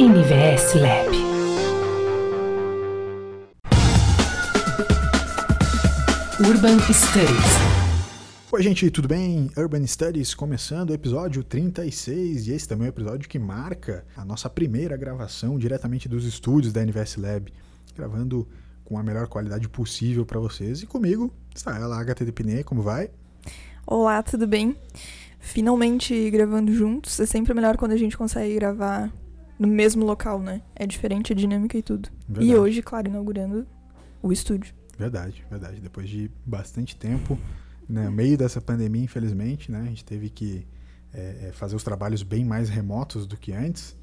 NVS Lab. Urban Studies. Oi, gente, tudo bem? Urban Studies começando o episódio 36 e esse também é o episódio que marca a nossa primeira gravação diretamente dos estúdios da NVS Lab, gravando com a melhor qualidade possível para vocês. E comigo está ela, Piné, como vai? Olá, tudo bem? Finalmente gravando juntos. É sempre melhor quando a gente consegue gravar no mesmo local, né? É diferente a dinâmica e tudo. Verdade. E hoje, claro, inaugurando o estúdio. Verdade, verdade. Depois de bastante tempo, né, no meio dessa pandemia, infelizmente, né, a gente teve que é, é, fazer os trabalhos bem mais remotos do que antes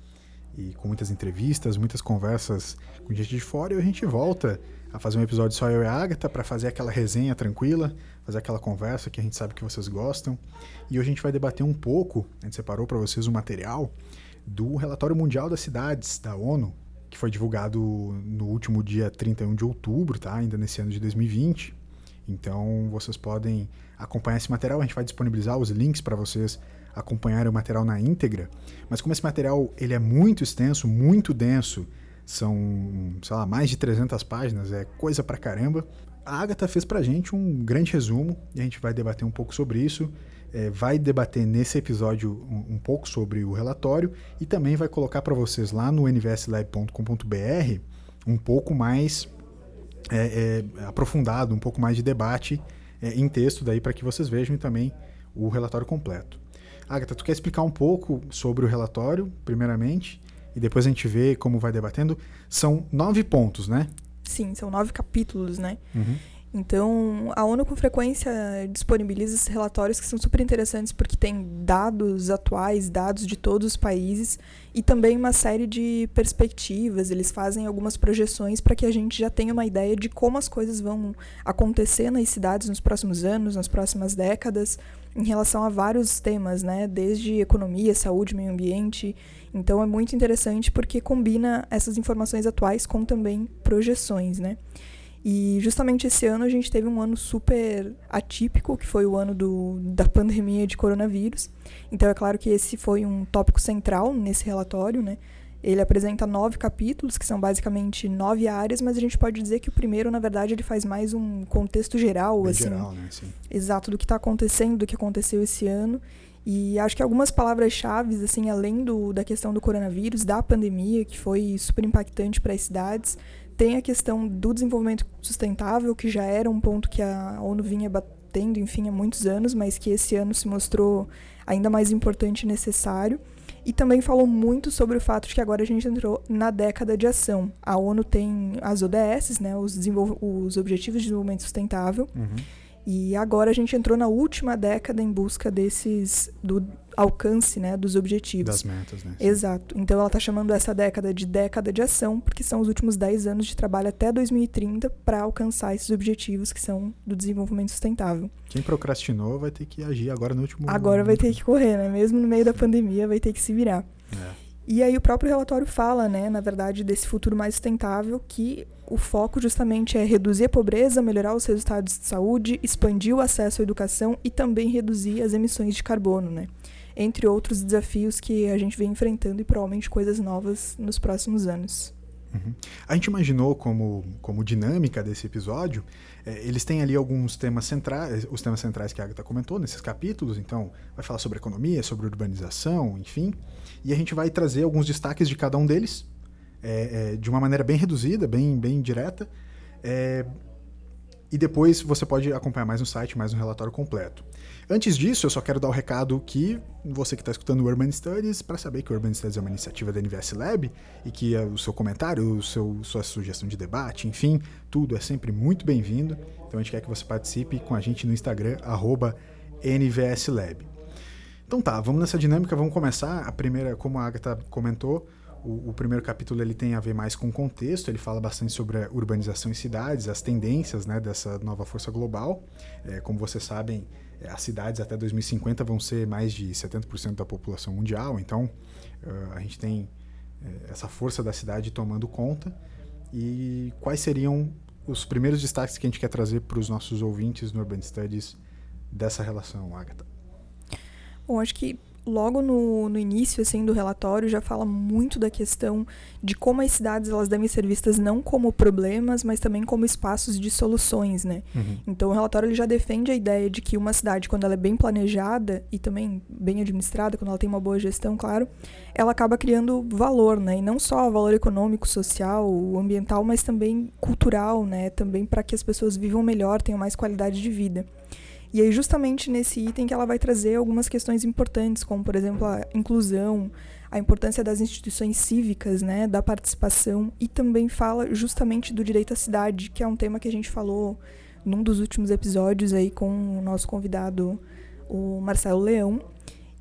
e com muitas entrevistas, muitas conversas com gente de fora e a gente volta a fazer um episódio só eu e a Agatha para fazer aquela resenha tranquila, fazer aquela conversa que a gente sabe que vocês gostam. E hoje a gente vai debater um pouco, a gente separou para vocês o um material do relatório mundial das cidades da ONU, que foi divulgado no último dia 31 de outubro, tá? Ainda nesse ano de 2020. Então vocês podem acompanhar esse material, a gente vai disponibilizar os links para vocês acompanharem o material na íntegra. Mas como esse material ele é muito extenso, muito denso, são, sei lá, mais de 300 páginas, é coisa pra caramba. A Agatha fez pra gente um grande resumo e a gente vai debater um pouco sobre isso. É, vai debater nesse episódio um, um, pouco sobre o relatório e também vai colocar para vocês lá no nvslab.com.br um pouco mais é, é, aprofundado, um pouco mais de debate é, em texto daí para que vocês vejam e também o relatório completo. Agatha, tu quer explicar um pouco sobre o relatório, primeiramente, e depois a gente vê como vai debatendo? São nove pontos, né? Sim, são nove capítulos, né? Uhum. Então, a ONU com frequência disponibiliza esses relatórios que são super interessantes porque tem dados atuais, dados de todos os países e também uma série de perspectivas. Eles fazem algumas projeções para que a gente já tenha uma ideia de como as coisas vão acontecer nas cidades nos próximos anos, nas próximas décadas, em relação a vários temas, né? Desde economia, saúde, meio ambiente. Então, é muito interessante porque combina essas informações atuais com também projeções, né? E justamente esse ano a gente teve um ano super atípico, que foi o ano do, da pandemia de coronavírus. Então é claro que esse foi um tópico central nesse relatório, né? Ele apresenta nove capítulos, que são basicamente nove áreas, mas a gente pode dizer que o primeiro, na verdade, ele faz mais um contexto geral, assim. geral, né? Sim. Exato, do que está acontecendo, do que aconteceu esse ano. E acho que algumas palavras-chave, assim, além do, da questão do coronavírus, da pandemia, que foi super impactante para as cidades, tem a questão do desenvolvimento sustentável, que já era um ponto que a ONU vinha batendo, enfim, há muitos anos, mas que esse ano se mostrou ainda mais importante e necessário. E também falou muito sobre o fato de que agora a gente entrou na década de ação. A ONU tem as ODS, né, os, os Objetivos de Desenvolvimento Sustentável. Uhum. E agora a gente entrou na última década em busca desses do alcance, né, dos objetivos. Das metas, né? Exato. Então ela está chamando essa década de década de ação, porque são os últimos 10 anos de trabalho até 2030 para alcançar esses objetivos que são do desenvolvimento sustentável. Quem procrastinou vai ter que agir agora no último Agora vai ter que correr, né? Mesmo no meio da pandemia vai ter que se virar. É. E aí o próprio relatório fala, né, na verdade, desse futuro mais sustentável, que o foco justamente é reduzir a pobreza, melhorar os resultados de saúde, expandir o acesso à educação e também reduzir as emissões de carbono, né? Entre outros desafios que a gente vem enfrentando e provavelmente coisas novas nos próximos anos. Uhum. A gente imaginou como, como dinâmica desse episódio, é, eles têm ali alguns temas centrais, os temas centrais que a Agatha comentou nesses capítulos, então vai falar sobre economia, sobre urbanização, enfim, e a gente vai trazer alguns destaques de cada um deles, é, é, de uma maneira bem reduzida, bem, bem direta, e depois você pode acompanhar mais no site, mais um relatório completo. Antes disso, eu só quero dar o um recado que você que está escutando o Urban Studies, para saber que o Urban Studies é uma iniciativa da NVS Lab e que o seu comentário, o seu, sua sugestão de debate, enfim, tudo é sempre muito bem-vindo. Então a gente quer que você participe com a gente no Instagram, NVSLab. Então tá, vamos nessa dinâmica, vamos começar. A primeira, como a Agatha comentou, o, o, primeiro capítulo ele tem a ver mais com o contexto, ele fala bastante sobre a urbanização em cidades, as tendências né, dessa nova força global. É, como vocês sabem, é, as cidades até 2050 vão ser mais de 70% da população mundial, então uh, a gente tem uh, essa força da cidade tomando conta. E quais seriam os primeiros destaques que a gente quer trazer para os nossos ouvintes no Urban Studies dessa relação, Agatha? Bom, acho que logo no, no início assim do relatório já fala muito da questão de como as cidades elas devem ser vistas não como problemas, mas também como espaços de soluções, né? Uhum. Então o relatório ele já defende a ideia de que uma cidade quando ela é bem planejada e também bem administrada, quando ela tem uma boa gestão, claro, ela acaba criando valor, né? E não só valor econômico, social, ambiental, mas também cultural, né? Também para que as pessoas vivam melhor, tenham mais qualidade de vida. E aí, justamente nesse item que ela vai trazer algumas questões importantes, como, por exemplo, a inclusão, a importância das instituições cívicas, né, da participação, e também fala justamente do direito à cidade, que é um tema que a gente falou num dos últimos episódios aí com o nosso convidado, o Marcelo Leão.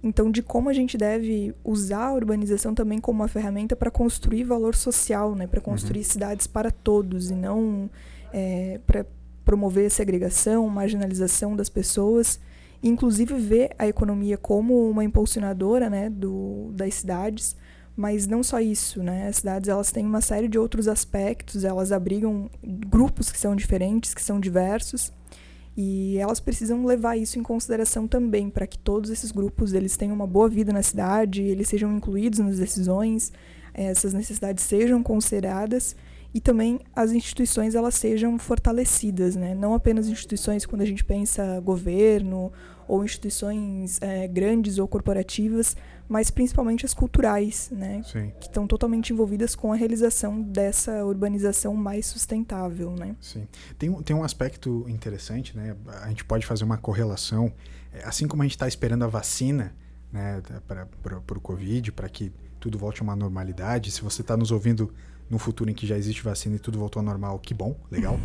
Então, de como a gente deve usar a urbanização também como uma ferramenta para construir valor social, né, para construir uhum. cidades para todos e não é, para promover segregação, marginalização das pessoas, inclusive ver a economia como uma impulsionadora né, do, das cidades, mas não só isso, né? As cidades elas têm uma série de outros aspectos, elas abrigam grupos que são diferentes, que são diversos, e elas precisam levar isso em consideração também para que todos esses grupos eles tenham uma boa vida na cidade, eles sejam incluídos nas decisões, essas necessidades sejam consideradas e também as instituições elas sejam fortalecidas, né? Não apenas instituições quando a gente pensa governo ou instituições é, grandes ou corporativas, mas principalmente as culturais, né? Sim. Que estão totalmente envolvidas com a realização dessa urbanização mais sustentável, né? Sim. Tem, tem um aspecto interessante, né? A gente pode fazer uma correlação, é, assim como a gente está esperando a vacina, né, para o Covid, para que tudo volte a uma normalidade. Se você está nos ouvindo no futuro em que já existe vacina e tudo voltou ao normal, que bom, legal.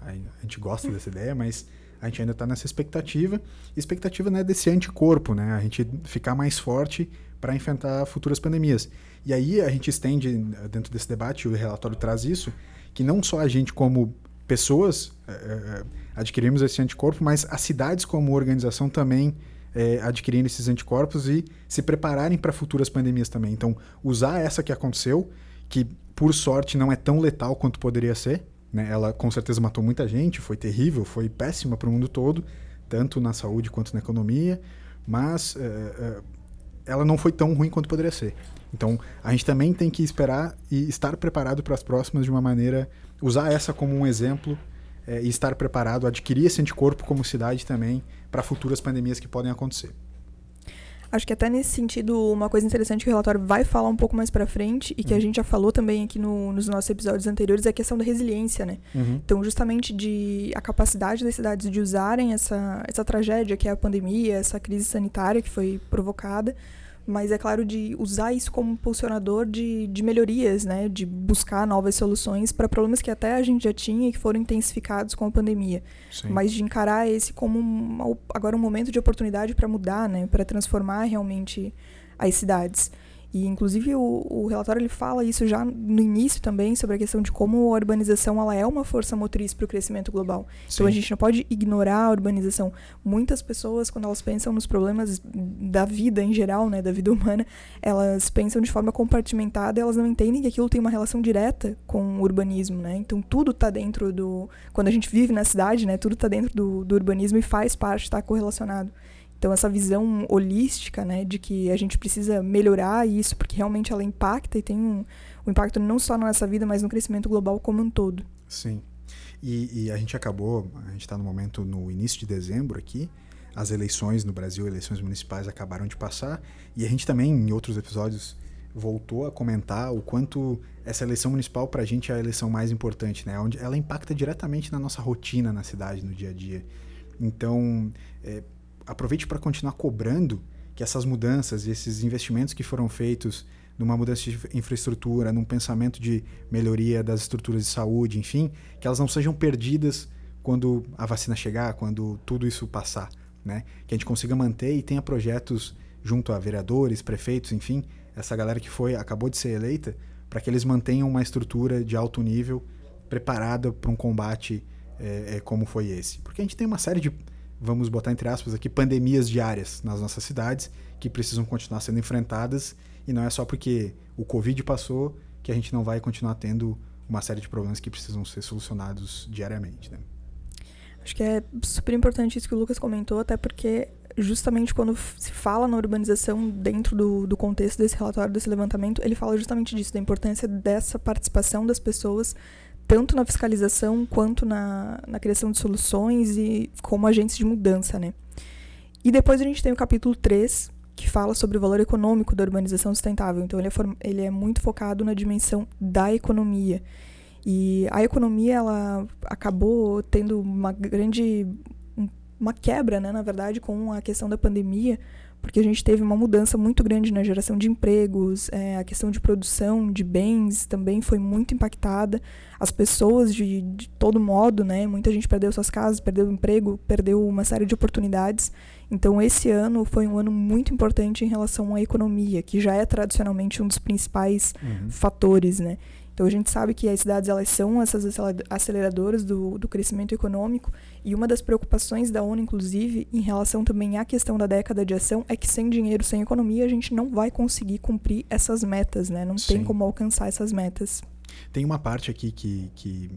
A gente gosta dessa ideia, mas a gente ainda está nessa expectativa. Expectativa né, desse anticorpo, né? A gente ficar mais forte para enfrentar futuras pandemias. E aí a gente estende dentro desse debate, o relatório traz isso, que não só a gente como pessoas é, adquirimos esse anticorpo, mas as cidades como organização também é, adquirindo esses anticorpos e se prepararem para futuras pandemias também. Então, usar essa que aconteceu, que por sorte não é tão letal quanto poderia ser. Né? Ela com certeza matou muita gente, foi terrível, foi péssima para o mundo todo, tanto na saúde quanto na economia, mas é, é, ela não foi tão ruim quanto poderia ser. Então a gente também tem que esperar e estar preparado para as próximas de uma maneira, usar essa como um exemplo é, e estar preparado, adquirir esse anticorpo como cidade também para futuras pandemias que podem acontecer. Acho que até nesse sentido, uma coisa interessante que o relatório vai falar um pouco mais para frente e que uhum. a gente já falou também aqui no, nos nossos episódios anteriores é a questão da resiliência, né? Uhum. Então, justamente de a capacidade das cidades de usarem essa, essa tragédia que é a pandemia, essa crise sanitária que foi provocada, mas é claro de usar isso como impulsionador de, de melhorias, né? De buscar novas soluções para problemas que até a gente já tinha e que foram intensificados com a pandemia. Sim. Mas de encarar esse como um, agora um momento de oportunidade para mudar, né? Para transformar realmente as cidades. E, inclusive, o, o, relatório ele fala isso já no início também, sobre a questão de como a urbanização ela é uma força motriz para o crescimento global. Sim. Então, a gente não pode ignorar a urbanização. Muitas pessoas, quando elas pensam nos problemas da vida em geral, né, da vida humana, elas pensam de forma compartimentada elas não entendem que aquilo tem uma relação direta com o urbanismo, né? Então, tudo está dentro do... Quando a gente vive na cidade, né, tudo está dentro do, do urbanismo e faz parte, está correlacionado. Então, essa visão holística, né, de que a gente precisa melhorar isso, porque realmente ela impacta e tem um, um impacto não só na nossa vida, mas no crescimento global como um todo. Sim. E, e a gente acabou, a gente está no momento, no início de dezembro aqui, as eleições no Brasil, eleições municipais acabaram de passar, e a gente também, em outros episódios, voltou a comentar o quanto essa eleição municipal para a gente é a eleição mais importante, né? Onde ela impacta diretamente na nossa rotina na cidade, no dia a dia. Então, é, aproveite para continuar cobrando que essas mudanças e esses investimentos que foram feitos numa mudança de infraestrutura, num pensamento de melhoria das estruturas de saúde, enfim, que elas não sejam perdidas quando a vacina chegar, quando tudo isso passar, né? Que a gente consiga manter e tenha projetos junto a vereadores, prefeitos, enfim, essa galera que foi acabou de ser eleita, para que eles mantenham uma estrutura de alto nível preparada para um combate é, é, como foi esse. Porque a gente tem uma série de vamos botar entre aspas aqui, pandemias diárias nas nossas cidades que precisam continuar sendo enfrentadas e não é só porque o Covid passou que a gente não vai continuar tendo uma série de problemas que precisam ser solucionados diariamente. Né? Acho que é super importante isso que o Lucas comentou, até porque justamente quando se fala na urbanização dentro do, do contexto desse relatório, desse levantamento, ele fala justamente disso, da importância dessa participação das pessoas, tanto na fiscalização quanto na, na criação de soluções e como agentes de mudança, né? E depois a gente tem o capítulo 3, que fala sobre o valor econômico da urbanização sustentável. Então, ele é, ele é muito focado na dimensão da economia. E a economia, ela acabou tendo uma grande uma quebra, né, na verdade, com a questão da pandemia, porque a gente teve uma mudança muito grande na geração de empregos, é, a questão de produção de bens também foi muito impactada, as pessoas de, de todo modo, né, muita gente perdeu suas casas, perdeu o emprego, perdeu uma série de oportunidades. Então esse ano foi um ano muito importante em relação à economia, que já é tradicionalmente um dos principais uhum. fatores, né? Então a gente sabe que as cidades elas são essas aceleradoras do, do crescimento econômico e uma das preocupações da ONU, inclusive, em relação também à questão da década de ação, é que sem dinheiro, sem economia, a gente não vai conseguir cumprir essas metas, né? Não Sim. tem como alcançar essas metas. Tem uma parte aqui que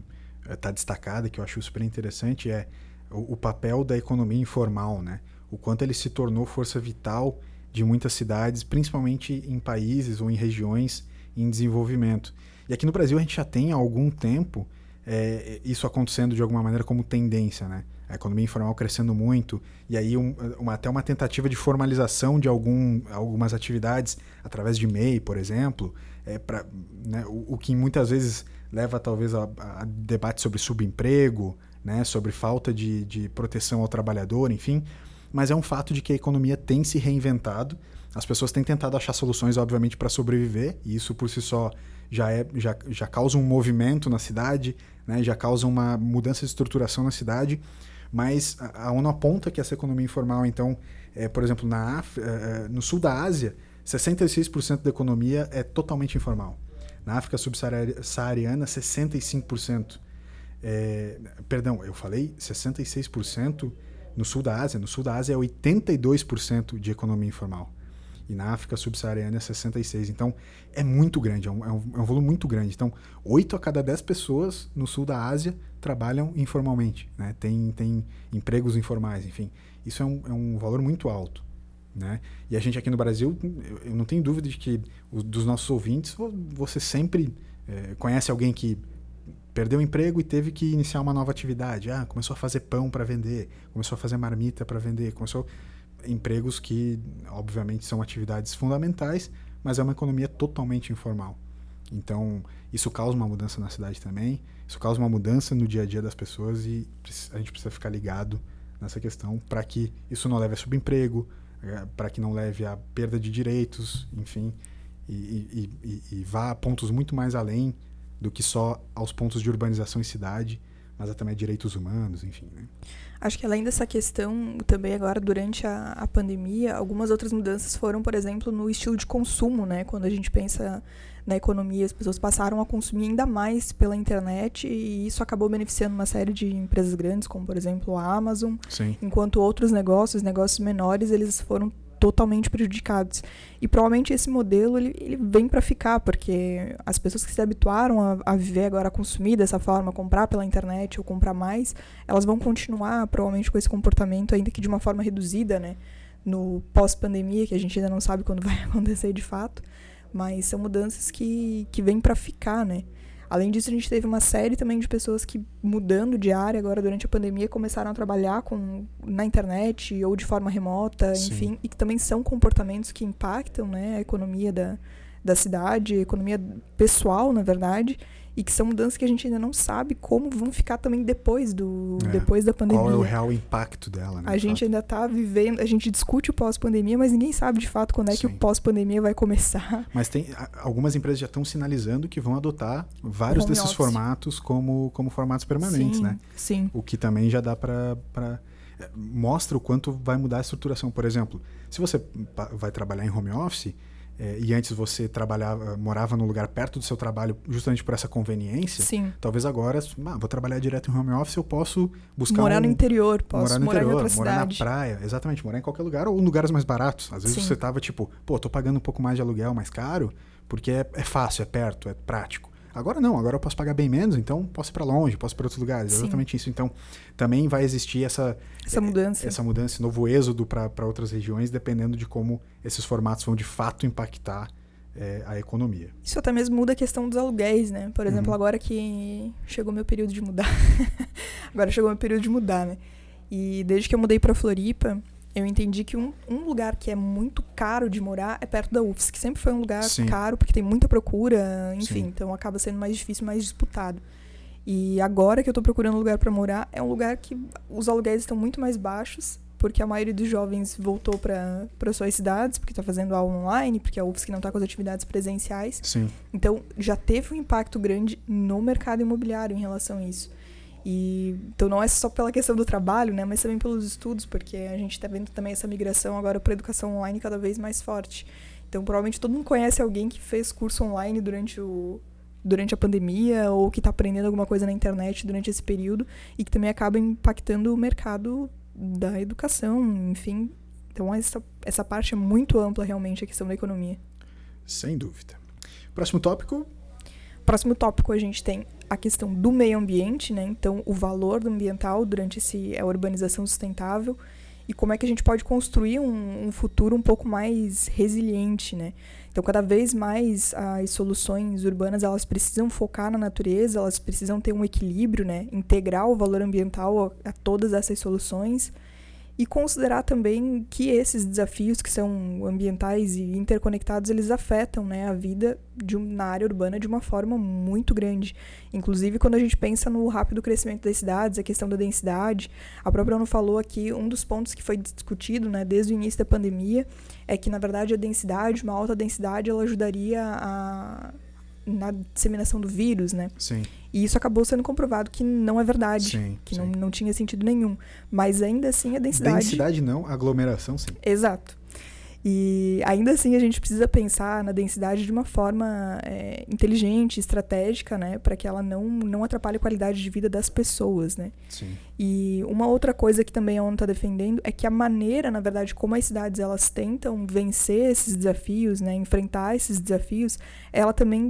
está eh, destacada que eu acho super interessante é o, o papel da economia informal, né? O quanto ele se tornou força vital de muitas cidades, principalmente em países ou em regiões em desenvolvimento. E aqui no Brasil a gente já tem há algum tempo é, isso acontecendo de alguma maneira como tendência, né? A economia informal crescendo muito, e aí um, uma, até uma tentativa de formalização de algum, algumas atividades através de MEI, por exemplo, é pra, né, o, o, que muitas vezes leva talvez a, a, debate sobre subemprego, né, sobre falta de, de proteção ao trabalhador, enfim. Mas é um fato de que a economia tem se reinventado, as pessoas têm tentado achar soluções, obviamente, para sobreviver, e isso por si só já, é, já, já causa um movimento na cidade, né, já causa uma mudança de estruturação na cidade, mas a, a ONU aponta que essa economia informal, então, é, por exemplo, na é, é no sul da Ásia, 66% da economia é totalmente informal. Na África subsaariana, 65%. É, perdão, eu falei 66% no sul da Ásia. No sul da Ásia é 82% de economia informal. E na África subsaariana é 66. Então, é muito grande, é um, é um, é um volume muito grande. Então, 8 a cada 10 pessoas no sul da Ásia trabalham informalmente, né? tem, tem empregos informais, enfim. Isso é um, é um valor muito alto. Né? E a gente aqui no Brasil, eu não tenho dúvida de que os, dos nossos ouvintes, você sempre é, conhece alguém que perdeu o emprego e teve que iniciar uma nova atividade. Ah, começou a fazer pão para vender, começou a fazer marmita para vender, começou empregos que, obviamente, são atividades fundamentais, mas é uma economia totalmente informal. Então, isso causa uma mudança na cidade também, isso causa uma mudança no dia a dia das pessoas e a gente precisa ficar ligado nessa questão para que isso não leve a subemprego, é, para que não leve a perda de direitos, enfim, e, e, e, e, vá a pontos muito mais além do que só aos pontos de urbanização em cidade mas também direitos humanos, enfim. Né? Acho que além dessa questão, também agora durante a, a pandemia, algumas outras mudanças foram, por exemplo, no estilo de consumo, né? Quando a gente pensa na economia, as pessoas passaram a consumir ainda mais pela internet e isso acabou beneficiando uma série de empresas grandes, como por exemplo a Amazon, Sim. enquanto outros negócios, negócios menores, eles foram totalmente prejudicados. E provavelmente esse modelo ele, ele vem para ficar, porque as pessoas que se habituaram a, a, viver agora, a consumir dessa forma, comprar pela internet ou comprar mais, elas vão continuar provavelmente com esse comportamento, ainda que de uma forma reduzida, né? No pós-pandemia, que a gente ainda não sabe quando vai acontecer de fato. Mas são mudanças que, que vêm para ficar, né? Além disso, a gente teve uma série também de pessoas que, mudando de área agora durante a pandemia, começaram a trabalhar com, na internet ou de forma remota, Sim. enfim, e que também são comportamentos que impactam né, a economia da, da cidade, economia pessoal, na verdade, e que são mudanças que a gente ainda não sabe como vão ficar também depois do é, depois da pandemia. Qual é o real impacto dela, né? A gente ainda está vivendo, a gente discute o pós-pandemia, mas ninguém sabe de fato quando é Sim. que o pós-pandemia vai começar. Mas tem algumas empresas já estão sinalizando que vão adotar vários Home desses office. formatos como como formatos permanentes, sim, né? Sim. O que também já dá para é, mostra o quanto vai mudar a estruturação. Por exemplo, se você vai trabalhar em home office, é, e antes você trabalhava, morava no lugar perto do seu trabalho justamente por essa conveniência, Sim. talvez agora, ah, vou trabalhar direto em home office, eu posso buscar morar um, no interior, posso morar no morar interior, em outra morar cidade. na praia, exatamente, morar em qualquer lugar ou em lugares mais baratos. Às vezes Sim. você tava tipo, pô, tô pagando um pouco mais de aluguel mais caro, porque é, é fácil, é perto, é prático. Agora não, agora eu posso pagar bem menos, então posso ir para longe, posso ir para outros lugares. Sim. Exatamente isso. Então, também vai existir essa Essa mudança. essa mudança, esse novo êxodo para outras regiões, dependendo de como esses formatos vão de fato impactar é, a economia. Isso até mesmo muda a questão dos aluguéis, né? Por exemplo, Uhum. agora que chegou meu período de mudar. agora chegou meu período de mudar, né? E desde que eu mudei pra Floripa, eu entendi que um, um lugar que é muito caro de morar é perto da UFS, que sempre foi um lugar Sim. caro porque tem muita procura, enfim, Sim. então acaba sendo mais difícil, mais disputado. E agora que eu tô procurando um lugar pra morar, é um lugar que os aluguéis estão muito mais baixos, porque a maioria dos jovens voltou para suas cidades, porque tá fazendo aula online, porque a UFSC não tá com as atividades presenciais. Sim. Então, já teve um impacto grande no mercado imobiliário em relação a isso. E, então, não é só pela questão do trabalho, né, mas também pelos estudos, porque a gente está vendo também essa migração agora para educação online cada vez mais forte. Então, provavelmente todo mundo conhece alguém que fez curso online durante o durante a pandemia ou que está aprendendo alguma coisa na internet durante esse período e que também acaba impactando o mercado da educação, enfim. Então, essa, essa parte é muito ampla realmente a questão da economia. Sem dúvida. Próximo tópico, Próximo tópico a gente tem a questão do meio ambiente, né? Então, o valor ambiental durante esse, a urbanização sustentável e como é que a gente pode construir um, um futuro um pouco mais resiliente, né? Então, cada vez mais as soluções urbanas elas precisam focar na natureza, elas precisam ter um equilíbrio, né? Integrar o valor ambiental a, a todas essas soluções e considerar também que esses desafios que são ambientais e interconectados eles afetam né, a vida de um, na área urbana de uma forma muito grande. Inclusive quando a gente pensa no rápido crescimento das cidades, a questão da densidade, a própria ONU falou aqui um dos pontos que foi discutido né, desde o início da pandemia é que na verdade a densidade, uma alta densidade, ela ajudaria a na disseminação do vírus, né? sim, E isso acabou sendo comprovado que não é verdade, sim, que sim. não, não tinha sentido nenhum. Mas ainda assim a densidade. Densidade não, aglomeração sim. Exato. E ainda assim a gente precisa pensar na densidade de uma forma é, inteligente, estratégica, né? Para que ela não, não atrapalhe a qualidade de vida das pessoas, né? Sim. E uma outra coisa que também a ONU está defendendo é que a maneira, na verdade, como as cidades elas tentam vencer esses desafios, né, enfrentar esses desafios, ela também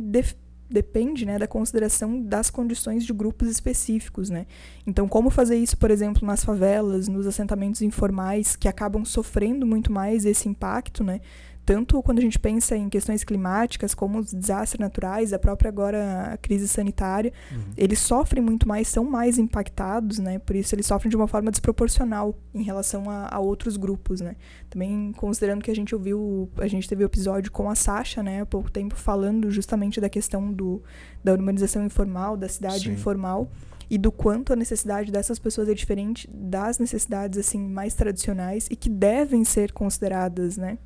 depende, né, da consideração das condições de grupos específicos, né. Então, como fazer isso, por exemplo, nas favelas, nos assentamentos informais, que acabam sofrendo muito mais esse impacto, né, tanto quando a gente pensa em questões climáticas, como os desastres naturais, a própria agora a crise sanitária, Uhum. eles sofrem muito mais, são mais impactados, né? Por isso eles sofrem de uma forma desproporcional em relação a, a outros grupos, né? Também considerando que a gente ouviu, a gente teve o episódio com a Sasha, né, há pouco tempo, falando justamente da questão do, da urbanização informal, da cidade Sim. informal e do quanto a necessidade dessas pessoas é diferente das necessidades assim mais tradicionais e que devem ser consideradas, né?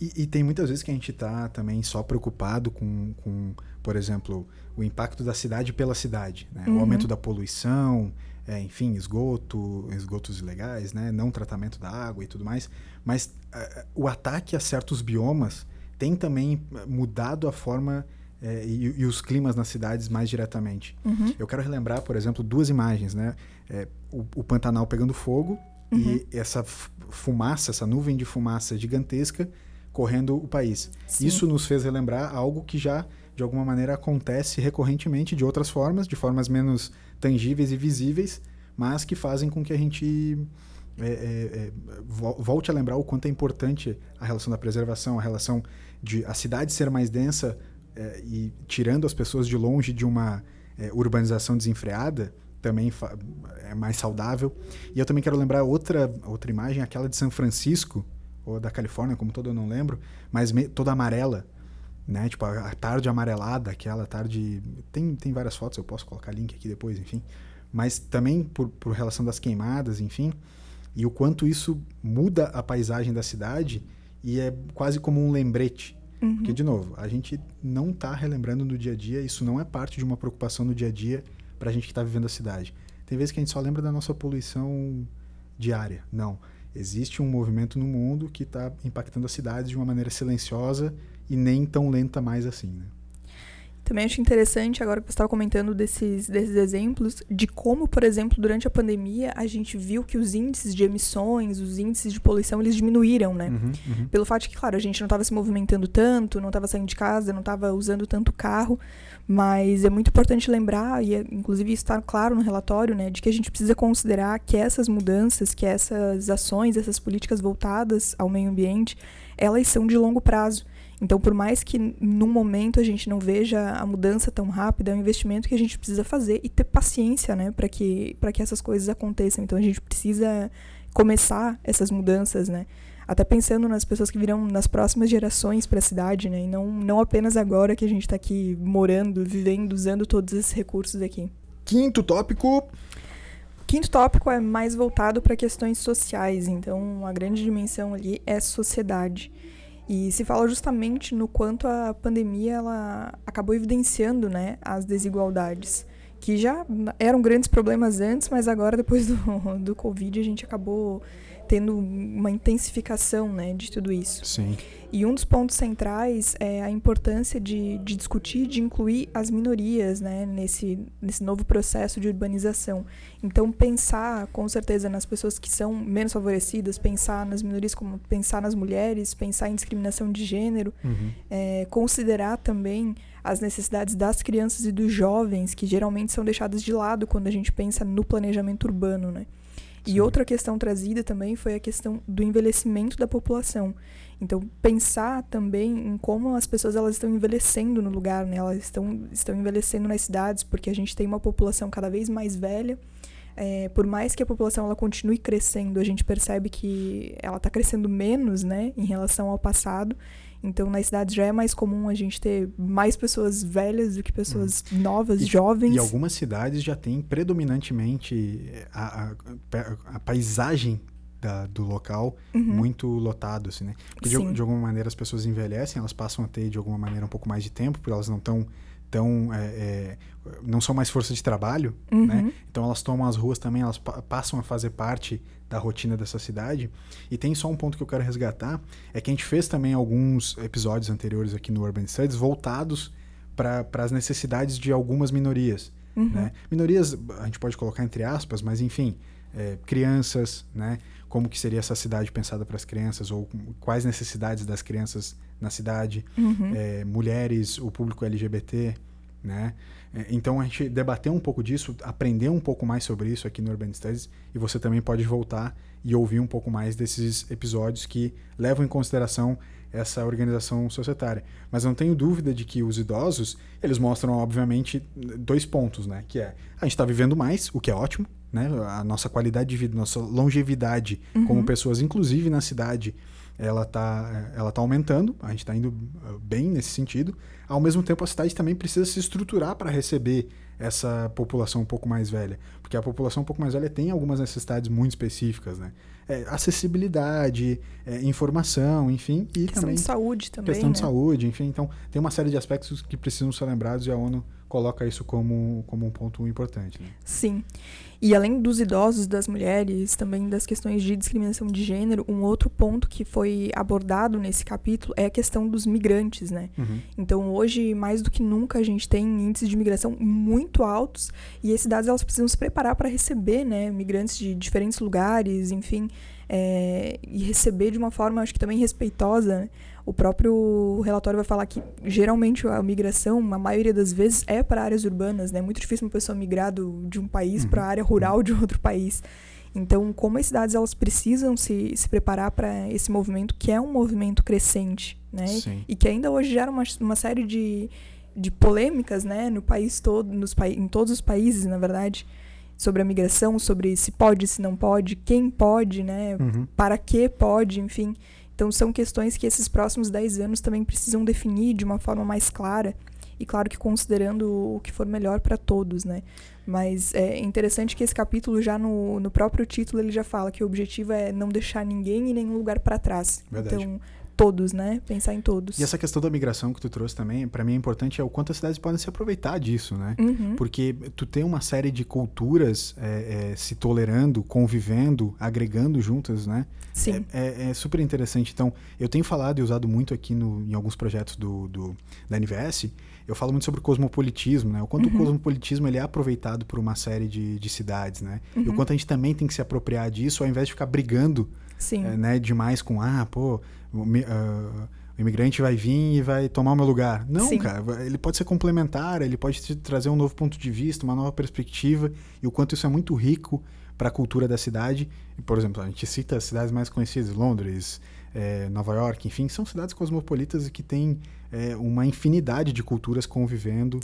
E, e tem muitas vezes que a gente está também só preocupado com, com, por exemplo, o impacto da cidade pela cidade, né? Uhum. O aumento da poluição, é, enfim, esgoto, esgotos ilegais, né? Não tratamento da água e tudo mais. Mas eh, o ataque a certos biomas tem também eh, mudado a forma eh, e, e os climas nas cidades mais diretamente. Uhum. Eu quero relembrar, por exemplo, duas imagens, né? É, o, o Pantanal pegando fogo Uhum. e essa fumaça, essa nuvem de fumaça gigantesca correndo o país. Sim. Isso nos fez relembrar algo que já, de alguma maneira, acontece recorrentemente de outras formas, de formas menos tangíveis e visíveis, mas que fazem com que a gente é, é, é, vo- volte a lembrar o quanto é importante a relação da preservação, a relação de a cidade ser mais densa é, e tirando as pessoas de longe de uma é, urbanização desenfreada também é mais saudável. E eu também quero lembrar outra outra imagem, aquela de São Francisco ou da Califórnia, como toda eu não lembro, mas toda amarela, né? Tipo a, a tarde amarelada, aquela tarde tem tem várias fotos, eu posso colocar link aqui depois, enfim. Mas também por, por relação das queimadas, enfim, e o quanto isso muda a paisagem da cidade e é quase como um lembrete. Uhum. Porque, de novo, a gente não está relembrando no dia a dia, isso não é parte de uma preocupação no dia a dia para a gente que está vivendo a cidade. Tem vezes que a gente só lembra da nossa poluição diária. Não. Existe um movimento no mundo que está impactando a cidade de uma maneira silenciosa e nem tão lenta mais assim. Né? Também acho interessante, agora que você estava comentando desses, desses exemplos, de como, por exemplo, durante a pandemia, a gente viu que os índices de emissões, os índices de poluição, eles diminuíram, né? Uhum, uhum. Pelo fato de que, claro, a gente não estava se movimentando tanto, não estava saindo de casa, não estava usando tanto carro, mas é muito importante lembrar, e é, inclusive está claro no relatório, né, de que a gente precisa considerar que essas mudanças, que essas ações, essas políticas voltadas ao meio ambiente, elas são de longo prazo. Então, por mais que num momento a gente não veja a mudança tão rápida, é um investimento que a gente precisa fazer e ter paciência, né, para que, que essas coisas aconteçam. Então, a gente precisa começar essas mudanças, né? Até pensando nas pessoas que virão nas próximas gerações para a cidade, né? E não, não apenas agora que a gente está aqui morando, vivendo, usando todos esses recursos aqui. Quinto tópico. Quinto tópico é mais voltado para questões sociais, então a grande dimensão ali é sociedade. E se fala justamente no quanto a pandemia ela acabou evidenciando né, as desigualdades, que já eram grandes problemas antes, mas agora, depois do, do Covid, a gente acabou tendo uma intensificação né, de tudo isso. Sim. E um dos pontos centrais é a importância de, de discutir, de incluir as minorias né, nesse, nesse novo processo de urbanização. Então, pensar com certeza nas pessoas que são menos favorecidas, pensar nas minorias como pensar nas mulheres, pensar em discriminação de gênero, Uhum. é, considerar também as necessidades das crianças e dos jovens, que geralmente são deixadas de lado quando a gente pensa no planejamento urbano, né? Sim. E outra questão trazida também foi a questão do envelhecimento da população. Então, pensar também em como as pessoas elas estão envelhecendo no lugar, né? Elas estão, estão envelhecendo nas cidades, porque a gente tem uma população cada vez mais velha. É, por mais que a população ela continue crescendo, a gente percebe que ela está crescendo menos, né, em relação ao passado. Então, nas cidades já é mais comum a gente ter mais pessoas velhas do que pessoas novas, Hum. E- jovens. E algumas cidades já têm predominantemente a, a- a paisagem da- do local Uhum. muito lotado, assim, né? Porque de, de alguma maneira as pessoas envelhecem, elas passam a ter de alguma maneira um pouco mais de tempo, porque elas não estão tão é, é, não são mais força de trabalho, Uhum. né? Então elas tomam as ruas também, elas pa- passam a fazer parte da rotina dessa cidade. E tem só um ponto que eu quero resgatar, é que a gente fez também alguns episódios anteriores aqui no Urban Studies voltados para as necessidades de algumas minorias. Uhum. Né? Minorias, a gente pode colocar entre aspas, mas enfim, é, crianças, né? Como que seria essa cidade pensada para as crianças ou quais necessidades das crianças na cidade, Uhum. é, mulheres, o público LGBT, né? É, Então a gente debateu um pouco disso, aprendeu um pouco mais sobre isso aqui no Urban Studies e você também pode voltar e ouvir um pouco mais desses episódios que levam em consideração essa organização societária. Mas não tenho dúvida de que os idosos, eles mostram, obviamente, dois pontos, né? Que é, a gente está vivendo mais, o que é ótimo, né? A nossa qualidade de vida, nossa longevidade como pessoas, inclusive na cidade, ela tá, ela tá aumentando, a gente está indo uh, bem nesse sentido. Ao mesmo tempo, a cidade também precisa se estruturar para receber essa população um pouco mais velha, porque a população um pouco mais velha tem algumas necessidades muito específicas, né? É, acessibilidade, é, informação, enfim, e Questão também de saúde também. questão de né? saúde, enfim. Então, tem uma série de aspectos que precisam ser lembrados e a ONU coloca isso como, como um ponto importante. Né? Sim. E além dos idosos, das mulheres, também das questões de discriminação de gênero, um outro ponto que foi abordado nesse capítulo é a questão dos migrantes, né? Uhum. Então, hoje, mais do que nunca, a gente tem índices de migração muito altos e as cidades elas precisam se preparar para receber, né, migrantes de diferentes lugares, enfim, é, e receber de uma forma, acho que também respeitosa. Né? O próprio relatório vai falar que geralmente a migração, a maioria das vezes, é para áreas urbanas, né? É muito difícil uma pessoa migrar do, de um país Uhum. para a área rural de outro país. Então, como as cidades elas precisam se, se preparar para esse movimento, que é um movimento crescente, né? Sim. E que ainda hoje gera uma, uma série de, de polêmicas, né, no país todo, nos, em todos os países, na verdade, sobre a migração, sobre se pode, se não pode, quem pode, né, Uhum. para que pode, enfim. Então são questões que esses próximos 10 anos também precisam definir de uma forma mais clara e claro que considerando o que for melhor para todos, né? Mas é interessante que esse capítulo já no, no próprio título ele já fala que o objetivo é não deixar ninguém em nenhum lugar para trás. Verdade. Então todos, né? Pensar em todos. E essa questão da migração que tu trouxe também, para mim é importante é o quanto as cidades podem se aproveitar disso, né? Uhum. Porque tu tem uma série de culturas é, é, se tolerando, convivendo, agregando juntas, né? Sim. É, é- é super interessante. Então, eu tenho falado e usado muito aqui no, em alguns projetos do, do- da NVS, eu falo muito sobre o cosmopolitismo, né? O quanto Uhum. o cosmopolitismo ele é aproveitado por uma série de, de cidades, né? E o Uhum. quanto a gente também tem que se apropriar disso, ao invés de ficar brigando Sim. é, né, demais com, ah, pô, o, ah, o imigrante vai vir e vai tomar o meu lugar. Não, Sim. cara, ele pode ser complementar, ele pode te trazer um novo ponto de vista, uma nova perspectiva, e o quanto isso é muito rico para a cultura da cidade. Por exemplo, a gente cita as cidades mais conhecidas, Londres, eh, Nova York, enfim, são cidades cosmopolitas e que têm eh, uma infinidade de culturas convivendo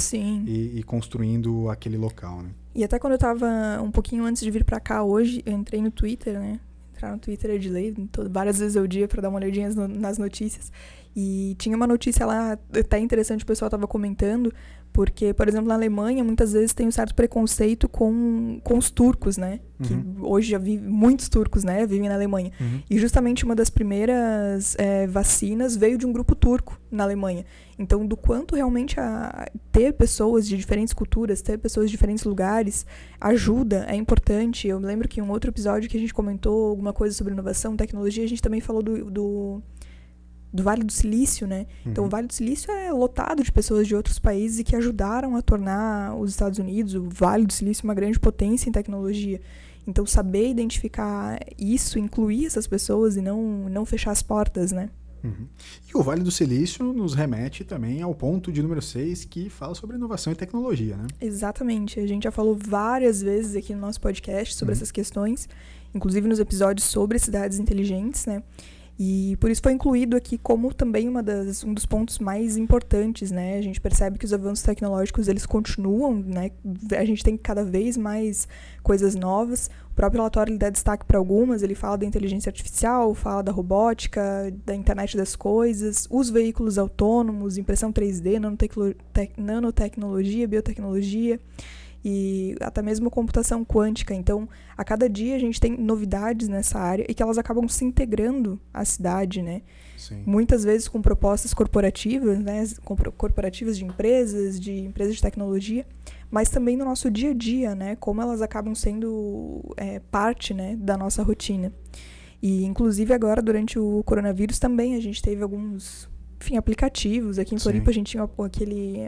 e, e construindo aquele local, né? E até quando eu tava um pouquinho antes de vir pra cá hoje, eu entrei no Twitter, né? Entrar no Twitter é de todo, várias vezes ao dia pra dar uma olhadinha nas notícias. E tinha uma notícia lá, até interessante, o pessoal tava comentando, porque, por exemplo, na Alemanha, muitas vezes tem um certo preconceito com, com os turcos, né? Que Uhum. hoje já vive, muitos turcos, né? Vivem na Alemanha. E justamente uma das primeiras eh, vacinas veio de um grupo turco na Alemanha. Então, do quanto realmente a ter pessoas de diferentes culturas, ter pessoas de diferentes lugares, ajuda, é importante. Eu me lembro que em um outro episódio que a gente comentou alguma coisa sobre inovação, tecnologia, a gente também falou do, do, do Vale do Silício, né? Então, Uhum. o Vale do Silício é lotado de pessoas de outros países e que ajudaram a tornar os Estados Unidos, o Vale do Silício, uma grande potência em tecnologia. Então, saber identificar isso, incluir essas pessoas e não, não fechar as portas, né? Uhum. E o Vale do Silício nos remete também ao ponto de número 6, que fala sobre inovação e tecnologia, né? Exatamente. A gente já falou várias vezes aqui no nosso podcast sobre Uhum. essas questões, inclusive nos episódios sobre cidades inteligentes, né? E por isso foi incluído aqui como também uma das, um dos pontos mais importantes, né? A gente percebe que os avanços tecnológicos eles continuam, né? A gente tem cada vez mais coisas novas. O próprio relatório ele dá destaque para algumas, ele fala da inteligência artificial, fala da robótica, da internet das coisas, os veículos autônomos, impressão 3D, nanotecno- tec- nanotecnologia, biotecnologia e até mesmo computação quântica. Então, a cada dia a gente tem novidades nessa área e que elas acabam se integrando à cidade, né? Sim. Muitas vezes com propostas corporativas, né? Corporativas de empresas, de empresas de tecnologia, mas também no nosso dia a dia, né? Como elas acabam sendo é, parte, né? Da nossa rotina. E, inclusive, agora, durante o coronavírus, também a gente teve alguns, enfim, aplicativos. Aqui em Sim. Floripa a gente tinha aquele...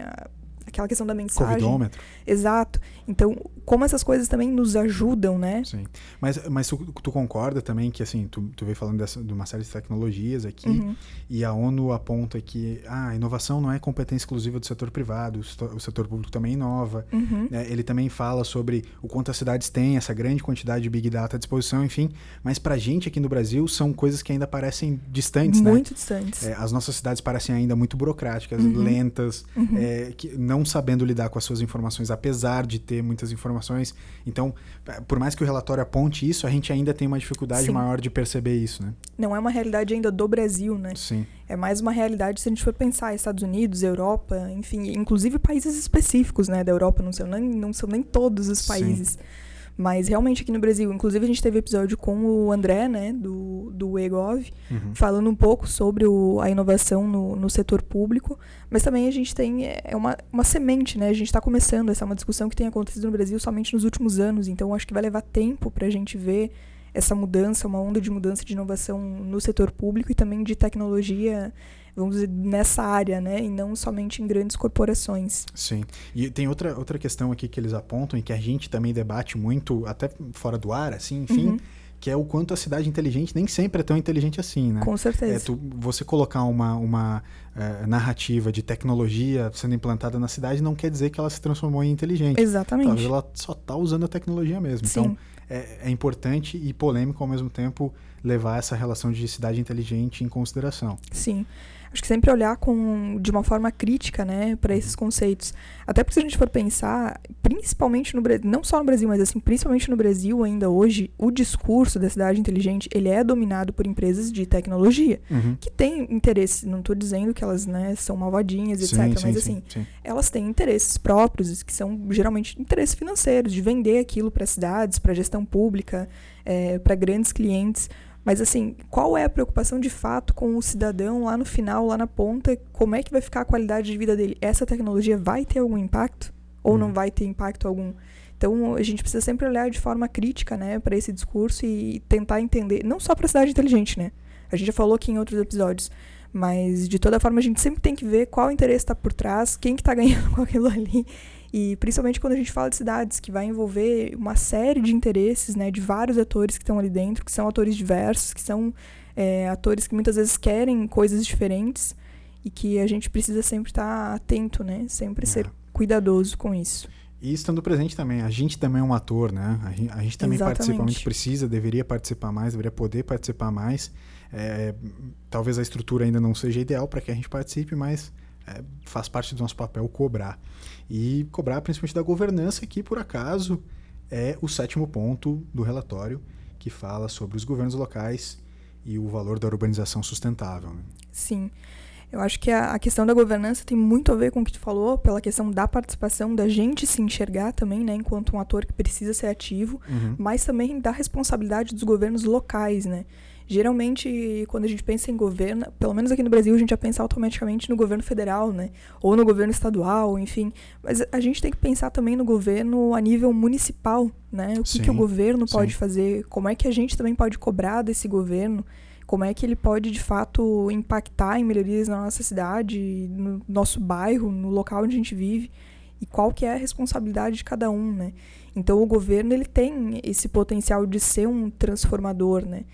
Aquela questão da mensagem. Covidômetro. Exato. Então, como essas coisas também nos ajudam, né? Sim. Mas, mas tu, tu concorda também que, assim, tu, tu veio falando dessa, de uma série de tecnologias aqui, Uhum. e a ONU aponta que ah, a inovação não é competência exclusiva do setor privado, o setor, público também inova. Uhum. né? Ele também fala sobre o quanto as cidades têm essa grande quantidade de Big Data à disposição, enfim. Mas pra gente aqui no Brasil, são coisas que ainda parecem distantes, né? Muito distantes. É, as nossas cidades parecem ainda muito burocráticas, Uhum. lentas, Uhum. é, que não sabendo lidar com as suas informações, apesar de ter muitas informações. Então, é, por mais que o relatório aponte isso, a gente ainda tem uma dificuldade Sim. maior de perceber isso, né? Não é uma realidade ainda do Brasil, né? Sim. É mais uma realidade se a gente for pensar Estados Unidos, Europa, enfim, inclusive países específicos, né, da Europa, não são nem, não são nem todos os Sim. Mas realmente aqui no Brasil, inclusive a gente teve episódio com o André, né, do, do EGOV, Uhum. falando um pouco sobre o- a inovação no, no setor público, mas também a gente tem é, é uma, uma semente, né? A gente está começando, essa é uma discussão que tem acontecido no Brasil somente nos últimos anos, então acho que vai levar tempo para a gente ver essa mudança, uma onda de mudança de inovação no setor público e também de tecnologia, vamos dizer, nessa área, né? E não somente em grandes corporações. Sim. E tem outra, outra questão aqui que eles apontam e que a gente também debate muito, até fora do ar, assim, enfim, Uhum. que é o quanto a cidade inteligente nem sempre é tão inteligente assim, né? Com É, certeza. tu- você colocar uma, uma eh, narrativa de tecnologia sendo implantada na cidade não quer dizer que ela se transformou em inteligente. Exatamente. Talvez ela só está usando a tecnologia mesmo. Sim. Então, é, é importante e polêmico ao mesmo tempo levar essa relação de cidade inteligente em consideração. Sim. Acho que sempre olhar com, de uma forma crítica, né, para esses conceitos. Até porque se a gente for pensar, principalmente no Brasil, não só no Brasil, mas assim, principalmente no Brasil ainda hoje, o discurso da cidade inteligente, ele é dominado por empresas de tecnologia, Uhum. que têm interesse, não estou dizendo que elas, né, são malvadinhas, etc, mas assim, sim. elas têm interesses próprios, que são geralmente interesses financeiros, de vender aquilo para cidades, para gestão pública, para grandes clientes. Mas assim, qual é a preocupação de fato com o cidadão lá no final, lá na ponta? Como é que vai ficar a qualidade de vida dele? Essa tecnologia vai ter algum impacto ou não Hum. vai ter impacto algum? Então a gente precisa sempre olhar de forma crítica, né, para esse discurso e tentar entender, não só para a cidade inteligente, né? A gente já falou aqui em outros episódios, mas de toda forma a gente sempre tem que ver qual interesse está por trás, quem que tá ganhando com aquilo ali. E principalmente quando a gente fala de cidades, que vai envolver uma série de interesses, né, de vários atores que estão ali dentro, que são atores diversos, que são é, atores que muitas vezes querem coisas diferentes e que a gente precisa sempre estar atento, né, sempre ser É. cuidadoso com isso. E estando presente também, a gente também é um ator, né? A gente, a gente também participa, a gente Exatamente. precisa, deveria participar mais, deveria poder participar mais. É, talvez a estrutura ainda não seja ideal para que a gente participe, mas é, faz parte do nosso papel cobrar. E cobrar principalmente da governança, que por acaso é o sétimo ponto do relatório, que fala sobre os governos locais e o valor da urbanização sustentável. né? Sim. Eu acho que a, a questão da governança tem muito a ver com o que tu falou, pela questão da participação, da gente se enxergar também, né, enquanto um ator que precisa ser ativo, Uhum. mas também da responsabilidade dos governos locais, né? Geralmente, quando a gente pensa em governo, pelo menos aqui no Brasil, a gente já pensa automaticamente no governo federal, né? Ou no governo estadual, enfim. Mas a gente tem que pensar também no governo a nível municipal, né? O que, que o Sim, governo pode sim. fazer, como é que a gente também pode cobrar desse governo, como é que ele pode, de fato, impactar em melhorias na nossa cidade, no nosso bairro, no local onde a gente vive, e qual que é a responsabilidade de cada um, né? Então, o governo, ele tem esse potencial de ser um transformador, né?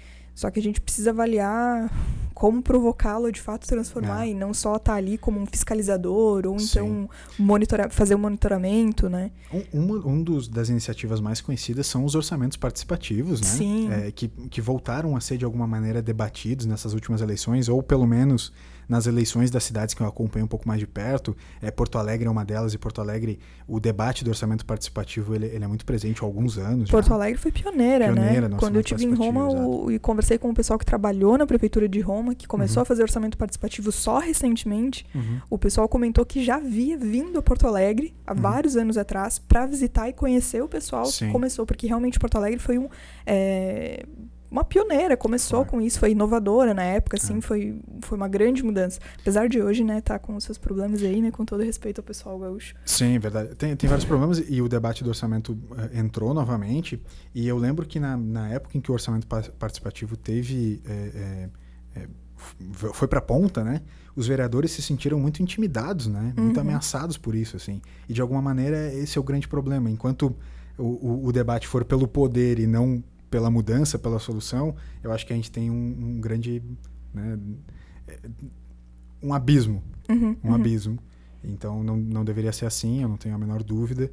Só que a gente precisa avaliar como provocá-lo de fato transformar É. e não só estar ali como um fiscalizador ou então monitora fazer um monitoramento, né? Um, uma um dos, das iniciativas mais conhecidas são os orçamentos participativos, né? Sim. É, que, que voltaram a ser de alguma maneira debatidos nessas últimas eleições, ou pelo menos nas eleições das cidades que eu acompanho um pouco mais de perto. É, Porto Alegre é uma delas, e Porto Alegre, o debate do orçamento participativo ele, ele é muito presente há alguns anos. já. Porto Alegre foi pioneira, Pioneira né? Quando eu estive em Roma o- e conversei com o pessoal que trabalhou na prefeitura de Roma, que começou Uhum. a fazer orçamento participativo só recentemente, Uhum. o pessoal comentou que já havia vindo a Porto Alegre há Uhum. vários anos atrás para visitar e conhecer o pessoal Sim. que começou, porque realmente Porto Alegre foi um, é, uma pioneira, começou com isso, foi inovadora na época, assim, É. foi, foi uma grande mudança. Apesar de hoje, né, tá com os seus problemas aí, né, com todo respeito ao pessoal gaúcho. Sim, verdade. Tem, tem vários problemas e o debate do orçamento eh, entrou novamente. E eu lembro que na, na época em que o orçamento pa- participativo teve. eh, f- foi pra ponta, né? Os vereadores se sentiram muito intimidados, né? Muito Uhum. ameaçados por isso, assim. E de alguma maneira esse é o grande problema. Enquanto o, o, o debate for pelo poder e não pela mudança, pela solução, eu acho que a gente tem um, um grande. Né, um abismo Uhum, um uhum. abismo. Então não, não deveria ser assim, eu não tenho a menor dúvida.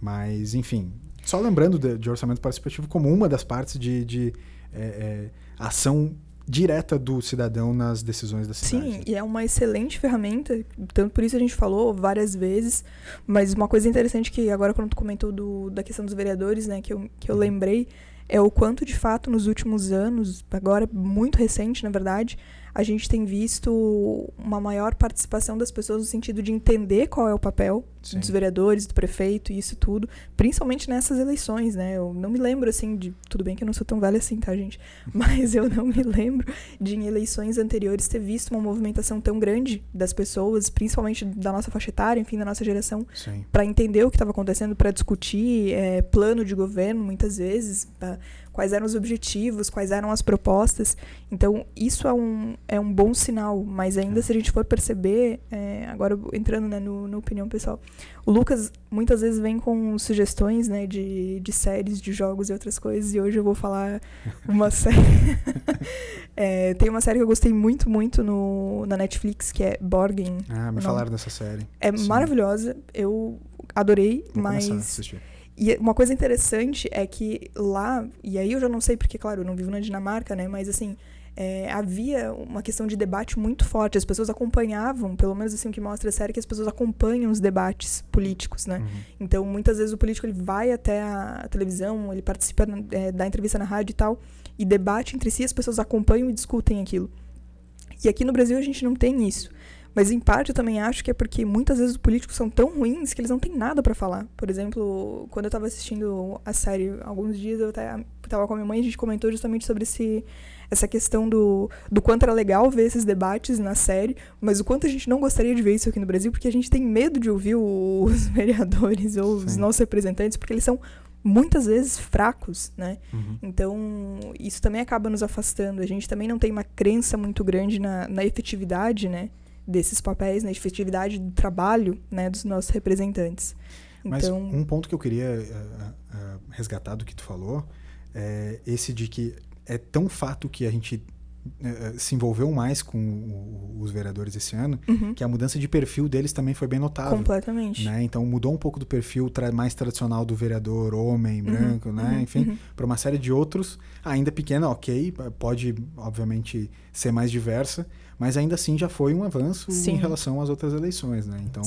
Mas, enfim, só lembrando de, de orçamento participativo como uma das partes de, de é, é, ação direta do cidadão nas decisões da cidade. Sim, e é uma excelente ferramenta, tanto por isso a gente falou várias vezes, mas uma coisa interessante que agora quando tu comentou do, da questão dos vereadores, né, que eu, que eu Uhum. lembrei, é o quanto de fato nos últimos anos, agora muito recente na verdade, a gente tem visto uma maior participação das pessoas no sentido de entender qual é o papel Sim. dos vereadores, do prefeito e isso tudo, principalmente nessas eleições, né? Eu não me lembro assim de, tudo bem que eu não sou tão velha assim, tá, gente? Mas eu não me lembro de em eleições anteriores ter visto uma movimentação tão grande das pessoas, principalmente da nossa faixa etária, enfim, da nossa geração, para entender o que estava acontecendo, para discutir é, plano de governo, muitas vezes, pra- quais eram os objetivos, quais eram as propostas. Então, isso é um, é um bom sinal, mas ainda É. se a gente for perceber, é, agora entrando né, no, opinião pessoal, o Lucas muitas vezes vem com sugestões né, de, de séries, de jogos e outras coisas, e hoje eu vou falar uma série. É, tem uma série que eu gostei muito, muito no, na Netflix, que é Borgen. Ah, me falaram dessa série. É Sim. maravilhosa, eu adorei, Vou mas. começar a assistir. E uma coisa interessante é que lá, e aí eu já não sei porque, claro, eu não vivo na Dinamarca, né? Mas assim, é, havia uma questão de debate muito forte. As pessoas acompanhavam, pelo menos assim o que mostra a série, que as pessoas acompanham os debates políticos, né? Uhum. Então, muitas vezes o político ele vai até a televisão, ele participa é, da entrevista na rádio e tal, e debate entre si, as pessoas acompanham e discutem aquilo. E aqui no Brasil a gente não tem isso. Mas em parte eu também acho que é porque muitas vezes os políticos são tão ruins que eles não têm nada para falar. Por exemplo, quando eu tava assistindo a série alguns dias, eu até tava com a minha mãe e a gente comentou justamente sobre esse, essa questão do, do quanto era legal ver esses debates na série, mas o quanto a gente não gostaria de ver isso aqui no Brasil, porque a gente tem medo de ouvir os vereadores ou os Sim. nossos representantes, porque eles são muitas vezes fracos, né? Uhum. Então, isso também acaba nos afastando. A gente também não tem uma crença muito grande na, na efetividade, né? Desses papéis, na efetividade do trabalho, né? Dos nossos representantes. Mas Então, um ponto que eu queria eh, eh, resgatar do que tu falou é esse de que é tão fato que a gente eh, se envolveu mais com o- os vereadores esse ano, uhum, que a mudança de perfil deles também foi bem notável. completamente. Né? Então mudou um pouco do perfil tra- mais tradicional do vereador, homem, branco, né? uhum, Enfim, uhum. para uma série de outros, ainda pequena, ok, pode obviamente ser mais diversa, mas ainda assim já foi um avanço Sim. em relação às outras eleições, né? Então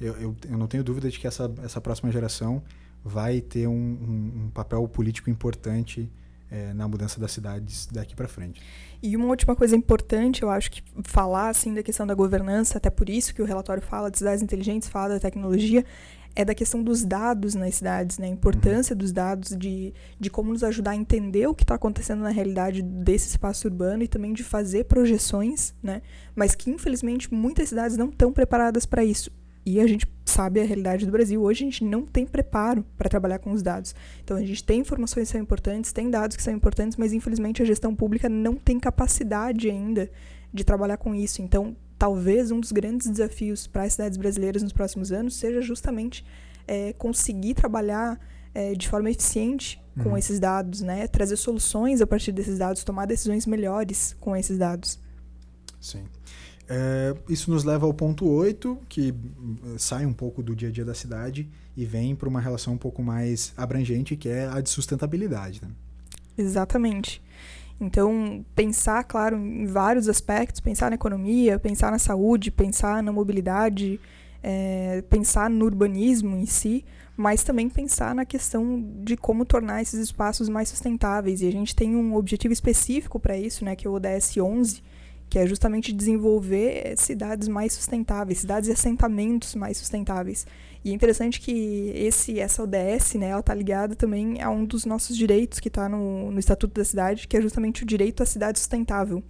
eu, eu, eu não tenho dúvida de que essa, essa próxima geração vai ter um, um- um papel político importante eh, na mudança das cidades daqui para frente. E uma última coisa importante, eu acho que falar assim da questão da governança, até por isso que o relatório fala de cidades inteligentes, fala da tecnologia, é da questão dos dados nas cidades, né? A importância dos dados, de, de como nos ajudar a entender o que está acontecendo na realidade desse espaço urbano e também de fazer projeções, né? Mas que infelizmente muitas cidades não estão preparadas para isso. E a gente sabe a realidade do Brasil. Hoje a gente não tem preparo para trabalhar com os dados. Então a gente tem informações que são importantes, tem dados que são importantes, mas infelizmente a gestão pública não tem capacidade ainda de trabalhar com isso. Então, talvez um dos grandes desafios para as cidades brasileiras nos próximos anos seja justamente eh, conseguir trabalhar eh, de forma eficiente com Uhum. esses dados, né? Trazer soluções a partir desses dados, tomar decisões melhores com esses dados. Sim. É, isso nos leva ao ponto 8, que hum, sai um pouco do dia a dia da cidade e vem para uma relação um pouco mais abrangente, que é a de sustentabilidade. Né? Exatamente. Então, pensar, claro, em vários aspectos, pensar na economia, pensar na saúde, pensar na mobilidade, eh, pensar no urbanismo em si, mas também pensar na questão de como tornar esses espaços mais sustentáveis. E a gente tem um objetivo específico para isso, né, que é o ODS 11, que é justamente desenvolver cidades mais sustentáveis, cidades e assentamentos mais sustentáveis. E é interessante que esse, essa ODS, né, ela tá ligada também a um dos nossos direitos que está no, no Estatuto da Cidade, que é justamente o direito à cidade sustentável.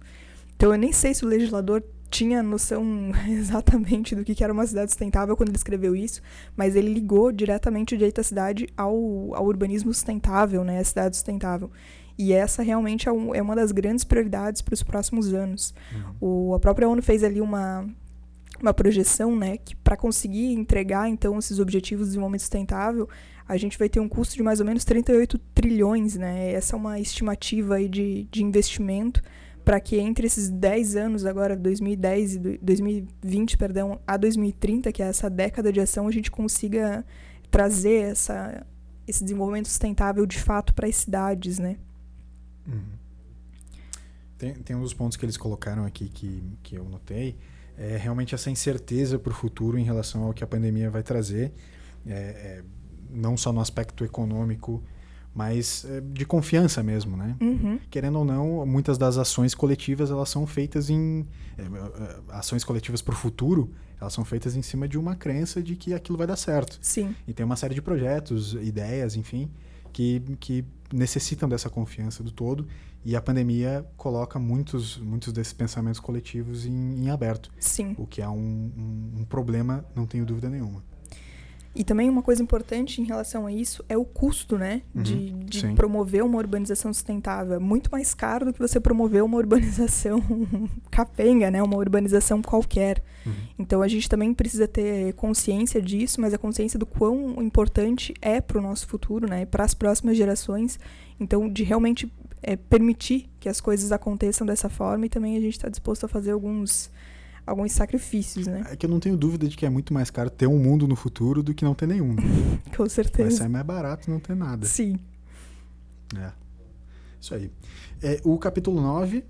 Então eu nem sei se o legislador tinha noção exatamente do que era uma cidade sustentável quando ele escreveu isso, mas ele ligou diretamente o direito à cidade ao, ao urbanismo sustentável, né, à cidade sustentável. E essa realmente é, um- é uma das grandes prioridades para os próximos anos. O, a própria ONU fez ali uma, uma projeção, né, que para conseguir entregar então esses objetivos de desenvolvimento sustentável, a gente vai ter um custo de mais ou menos 38 trilhões, né? Essa é uma estimativa aí de, de investimento para que entre esses 10 anos agora, 2010 e do- 2020, perdão, a 2030, que é essa década de ação, a gente consiga trazer essa esse desenvolvimento sustentável de fato para as cidades, né? Uhum. Tem, tem um dos pontos que eles colocaram aqui que, que eu notei, é realmente essa incerteza para o futuro em relação ao que a pandemia vai trazer, é, é, não só no aspecto econômico, mas é, de confiança mesmo, né? Uhum. Querendo ou não, muitas das ações coletivas elas são feitas em é, ações coletivas para o futuro, elas são feitas em cima de uma crença de que aquilo vai dar certo. Sim. E tem uma série de projetos, ideias, enfim, que, que necessitam dessa confiança do todo. E a pandemia coloca muitos, muitos desses pensamentos coletivos em, em aberto, Sim. o que é um, um, um problema, não tenho dúvida nenhuma. E também uma coisa importante em relação a isso é o custo, né? Uhum, de de promover uma urbanização sustentável. É muito mais caro do que você promover uma urbanização capenga, né? Uma urbanização qualquer. Uhum. Então a gente também precisa ter consciência disso, mas a consciência do quão importante é para o nosso futuro, né? Para as próximas gerações. Então, de realmente é, permitir que as coisas aconteçam dessa forma e também a gente está disposto a fazer alguns, alguns sacrifícios, né? É que eu não tenho dúvida de que é muito mais caro ter um mundo no futuro do que não ter nenhum. Com Vai certeza. sair mais barato não ter nada. Sim. É. Isso aí. É, o capítulo 9.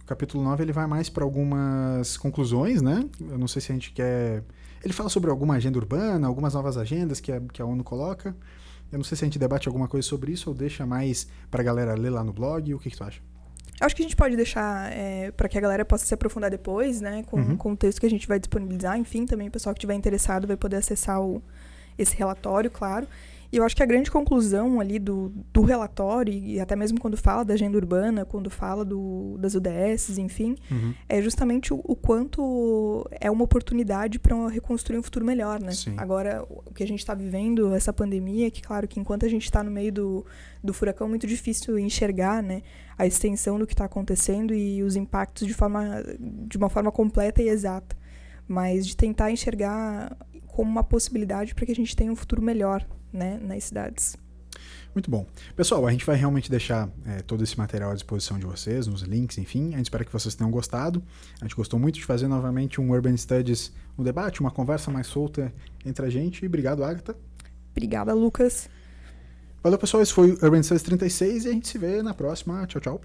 O capítulo 9 ele vai mais para algumas conclusões, né? Eu não sei se a gente quer. Ele fala sobre alguma agenda urbana, algumas novas agendas que a, que a ONU coloca. Eu não sei se a gente debate alguma coisa sobre isso ou deixa mais para a galera ler lá no blog. O que, que tu acha? Acho que a gente pode deixar é, para que a galera possa se aprofundar depois, né? Com, Uhum. com o texto que a gente vai disponibilizar. Enfim, também o pessoal que estiver interessado vai poder acessar o, esse relatório, claro. E eu acho que a grande conclusão ali do, do relatório, e até mesmo quando fala da agenda urbana, quando fala do, das UDSs, enfim, Uhum. é justamente o, o quanto é uma oportunidade para reconstruir um futuro melhor, né? Sim. Agora, o que a gente está vivendo, essa pandemia, que claro que enquanto a gente está no meio do, do furacão, é muito difícil enxergar, né? A extensão do que está acontecendo e os impactos de, forma, de uma forma completa e exata. Mas de tentar enxergar como uma possibilidade para que a gente tenha um futuro melhor, né? Nas cidades. Muito bom. Pessoal, a gente vai realmente deixar é, todo esse material à disposição de vocês, nos links, enfim. A gente espera que vocês tenham gostado. A gente gostou muito de fazer novamente um Urban Studies, um debate, uma conversa mais solta entre a gente. Obrigado, Agatha. Obrigada, Lucas. Valeu, pessoal. Esse foi o Urban Studies 36 e a gente se vê na próxima. Tchau, tchau.